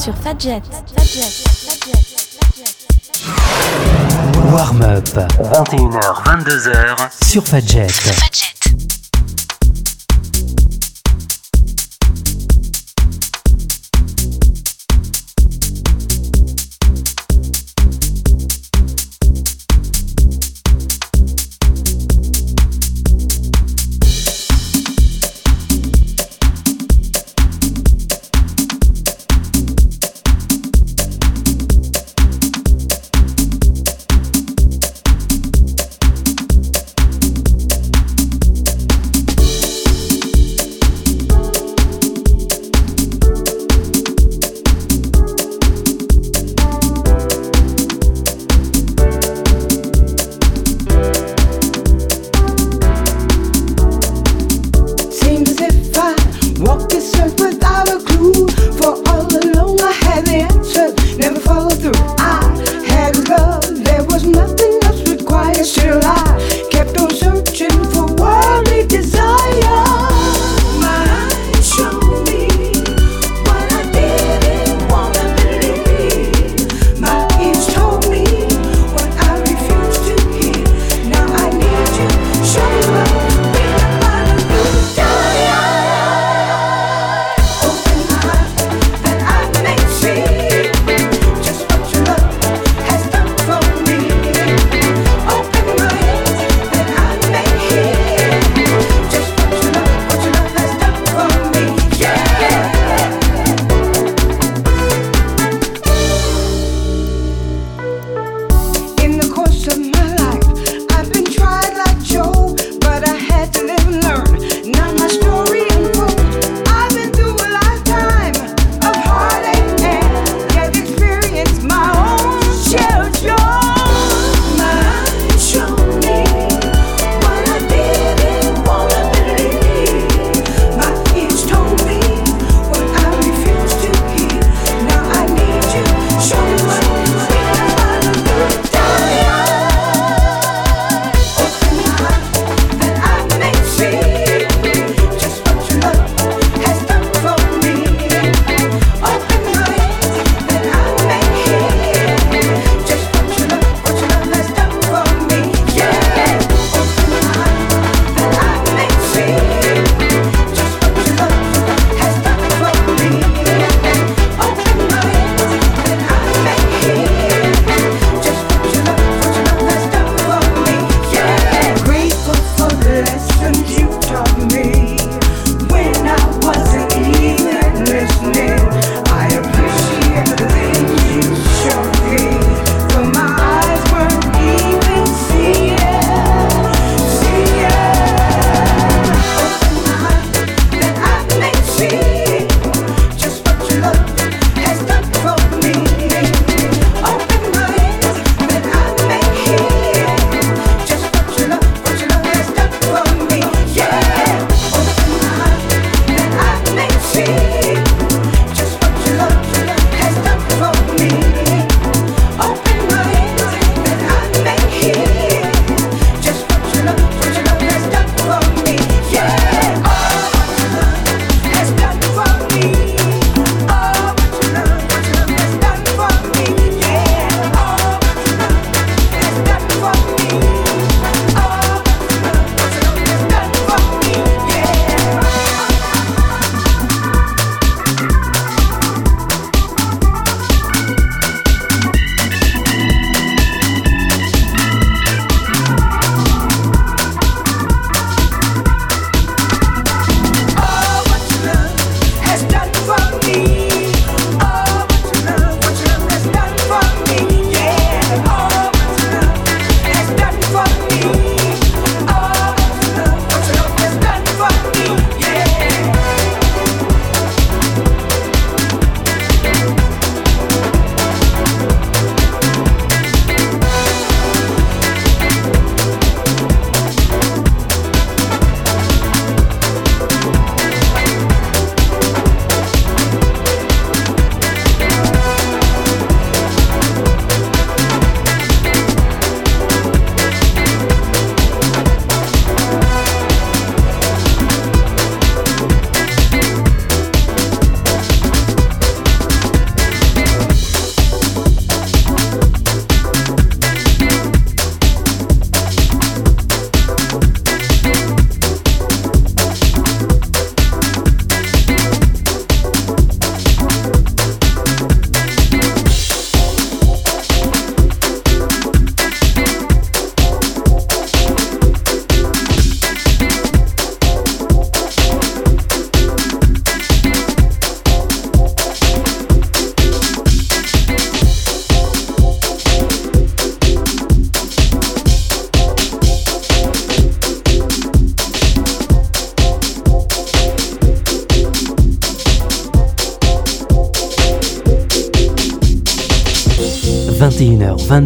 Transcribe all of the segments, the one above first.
sur Fadjet. Fadjet. Fadjet. warm up. 21h, 22h sur Fadjet. Warm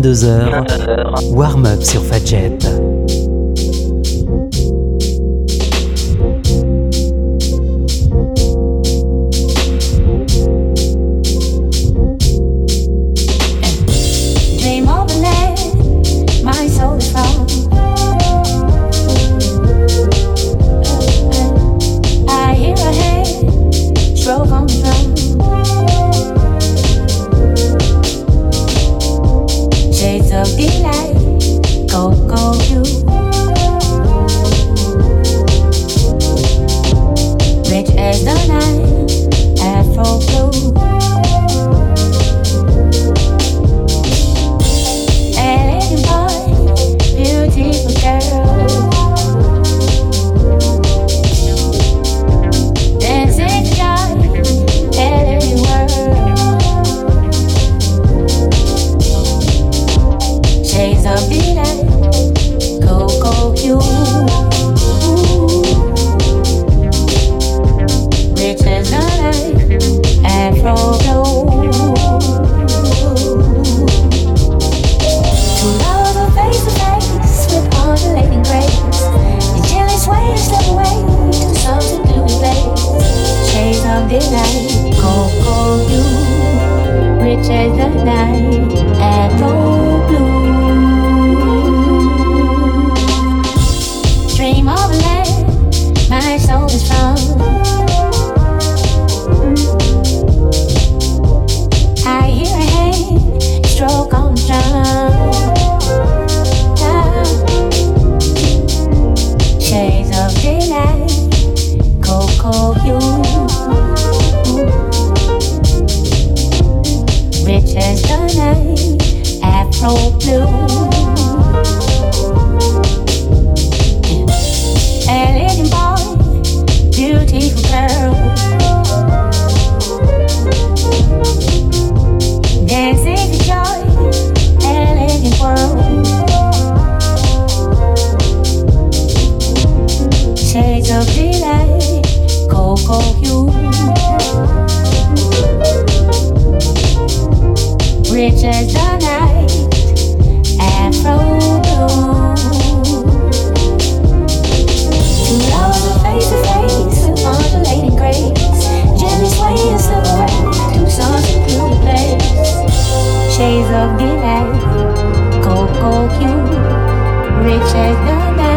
22h, take the.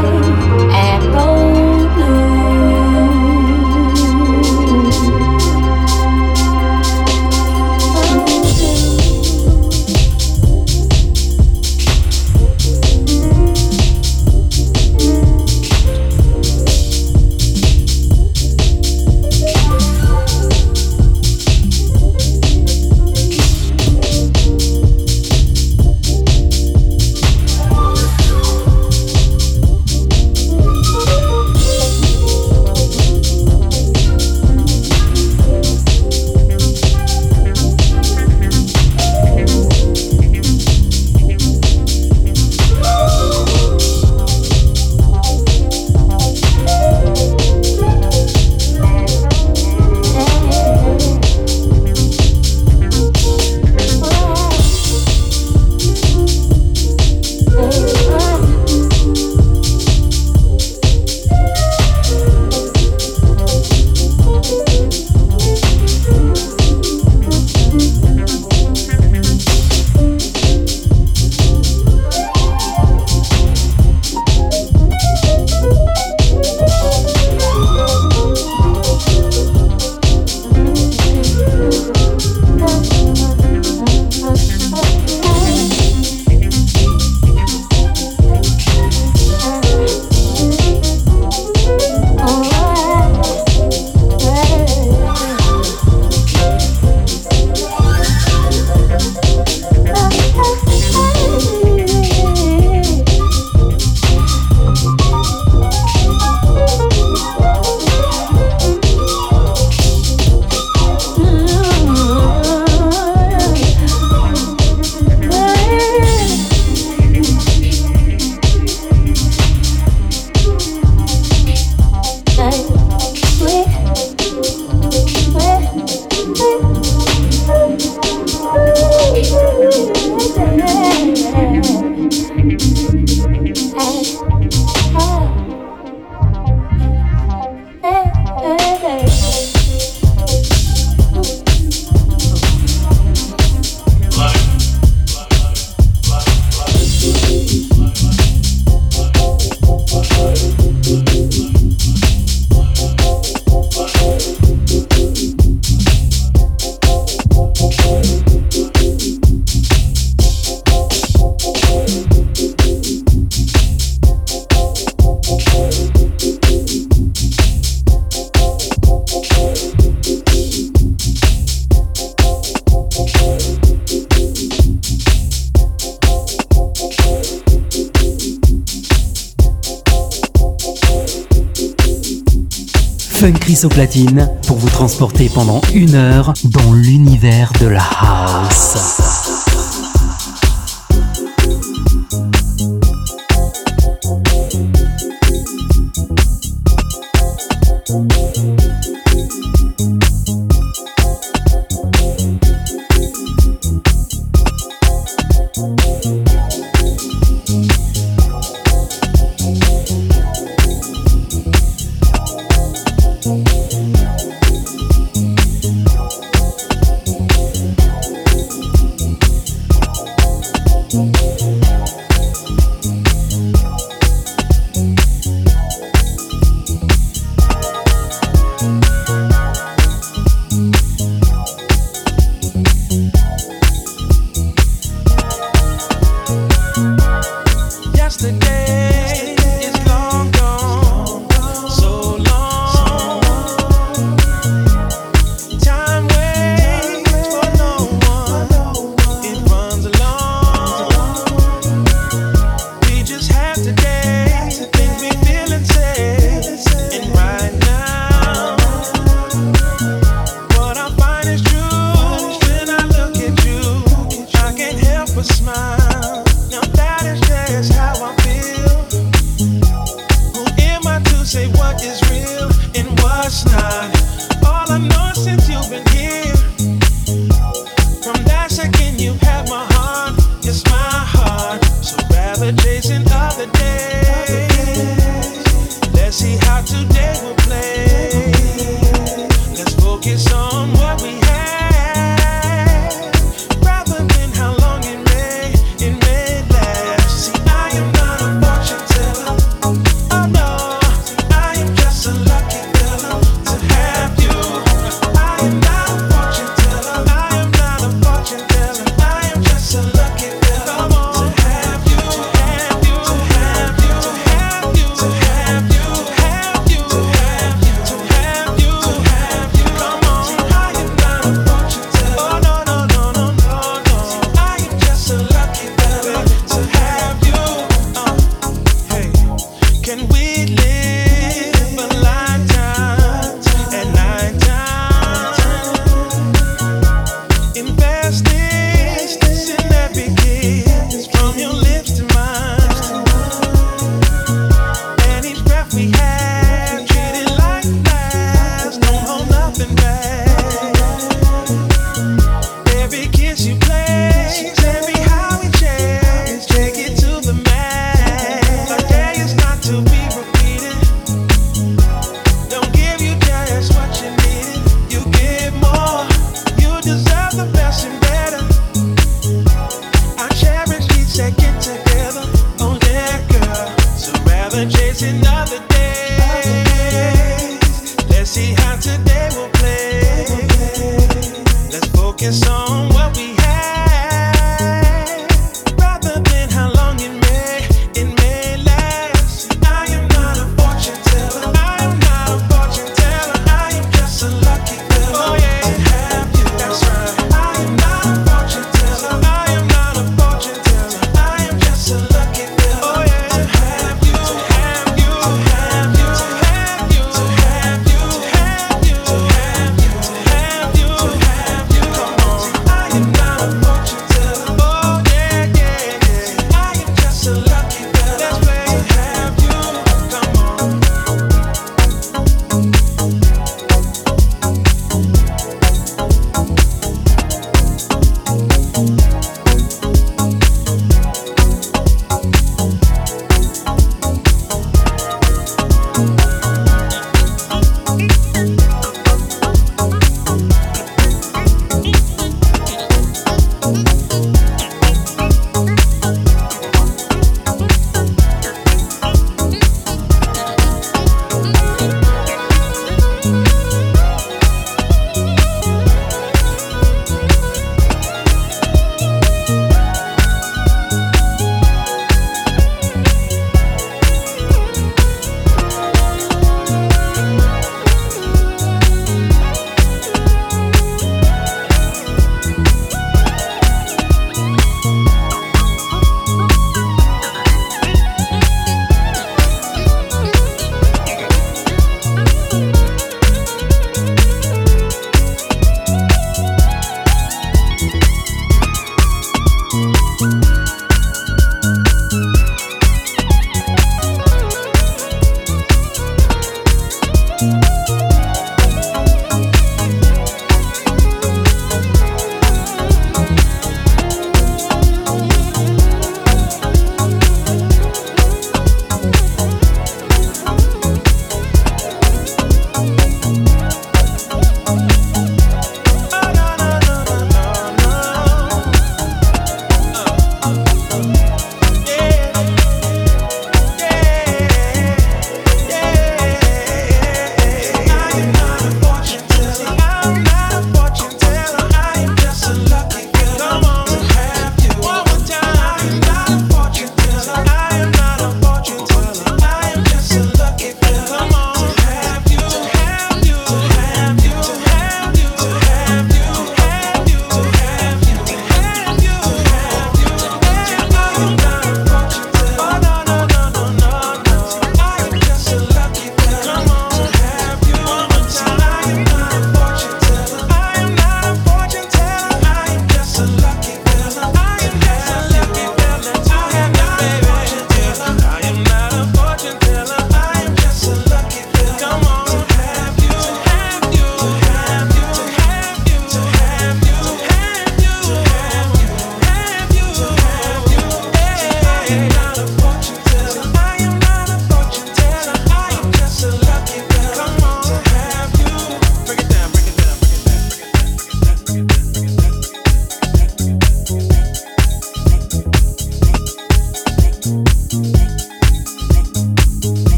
Platine pour vous transporter pendant une heure dans l'univers de la house.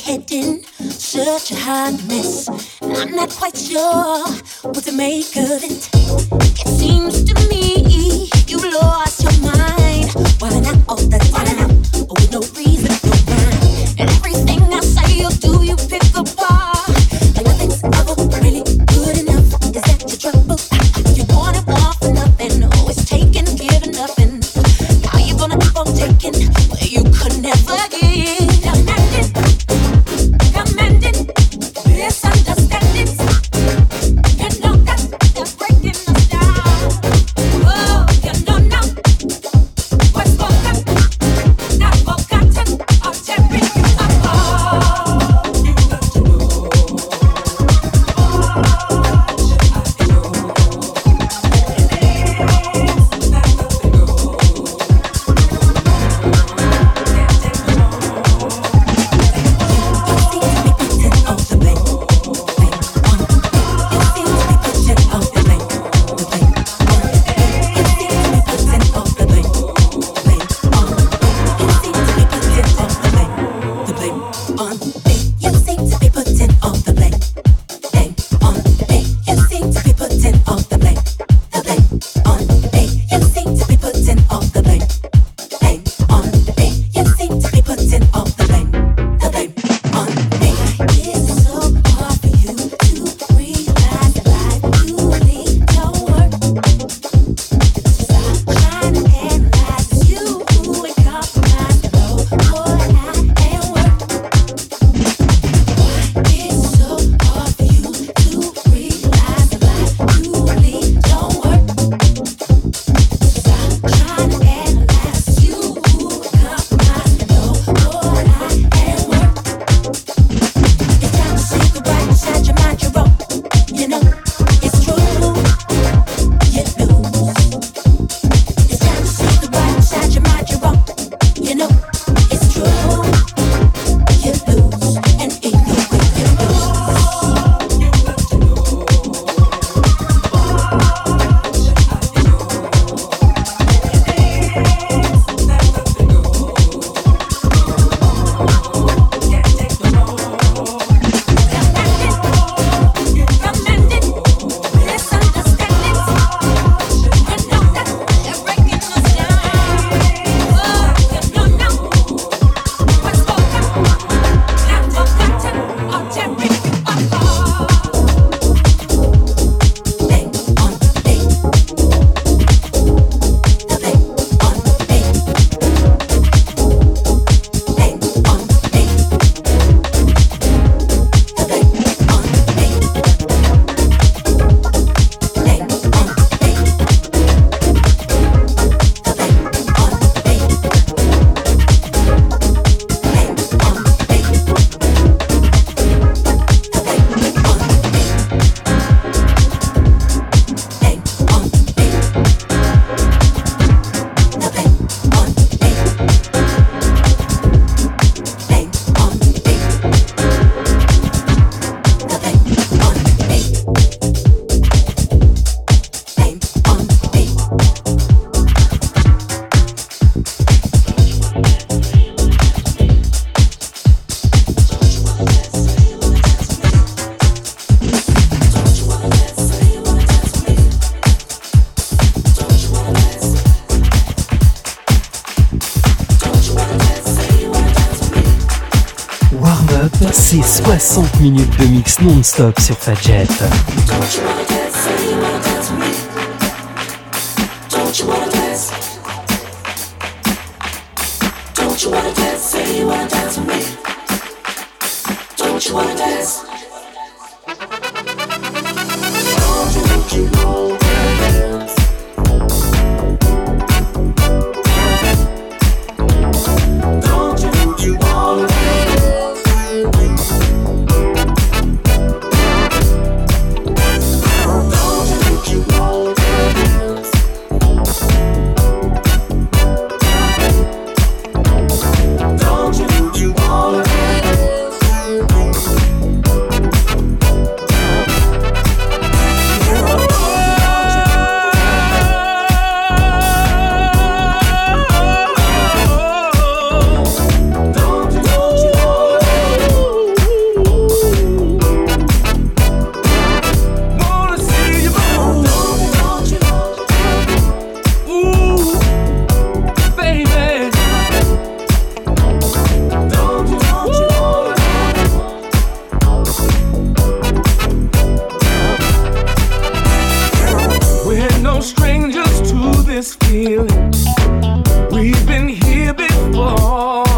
head such a hot mess. And I'm not quite sure what to make of it. It seems to me you lost your mind. Why not all the minutes de mix non-stop sur Fadjet. We've been here before.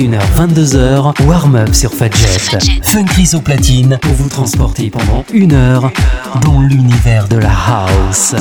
21h-22h, warm-up sur Fadjet. Fun au platine pour vous transporter pendant une heure dans l'univers de la house.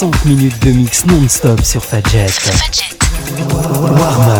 60 minutes de mix non-stop sur Fadjet. Warm-up.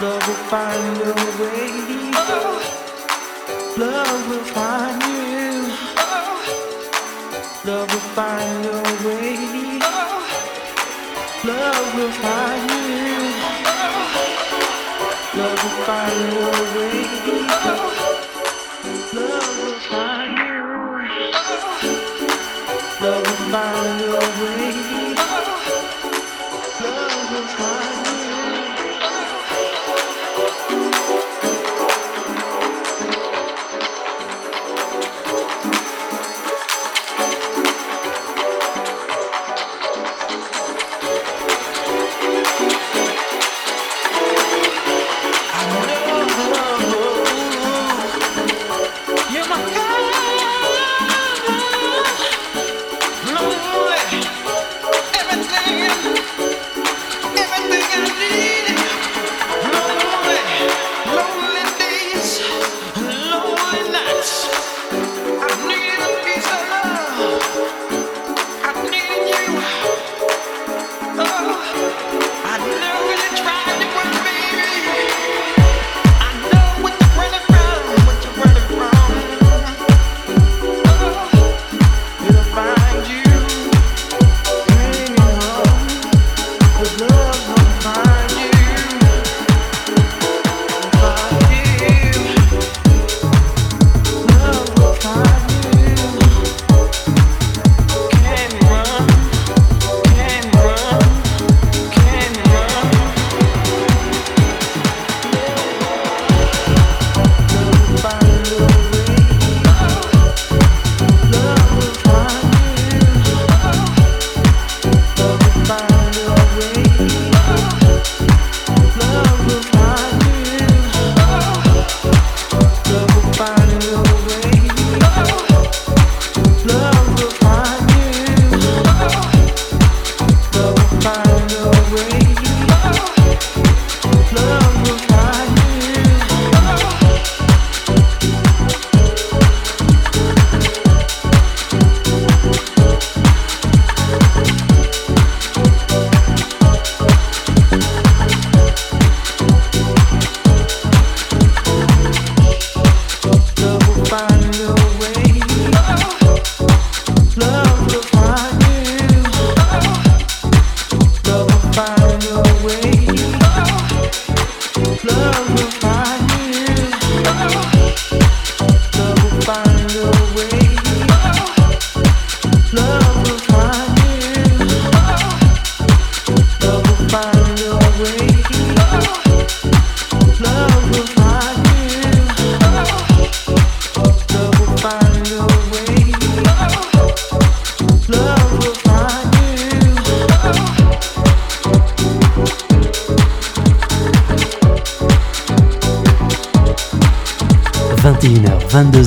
Love will find a way. Love will find you. Oh. Love will find your way. Oh. Love will find Love will find a way.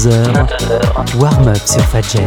22h, warm-up sur Fadjet.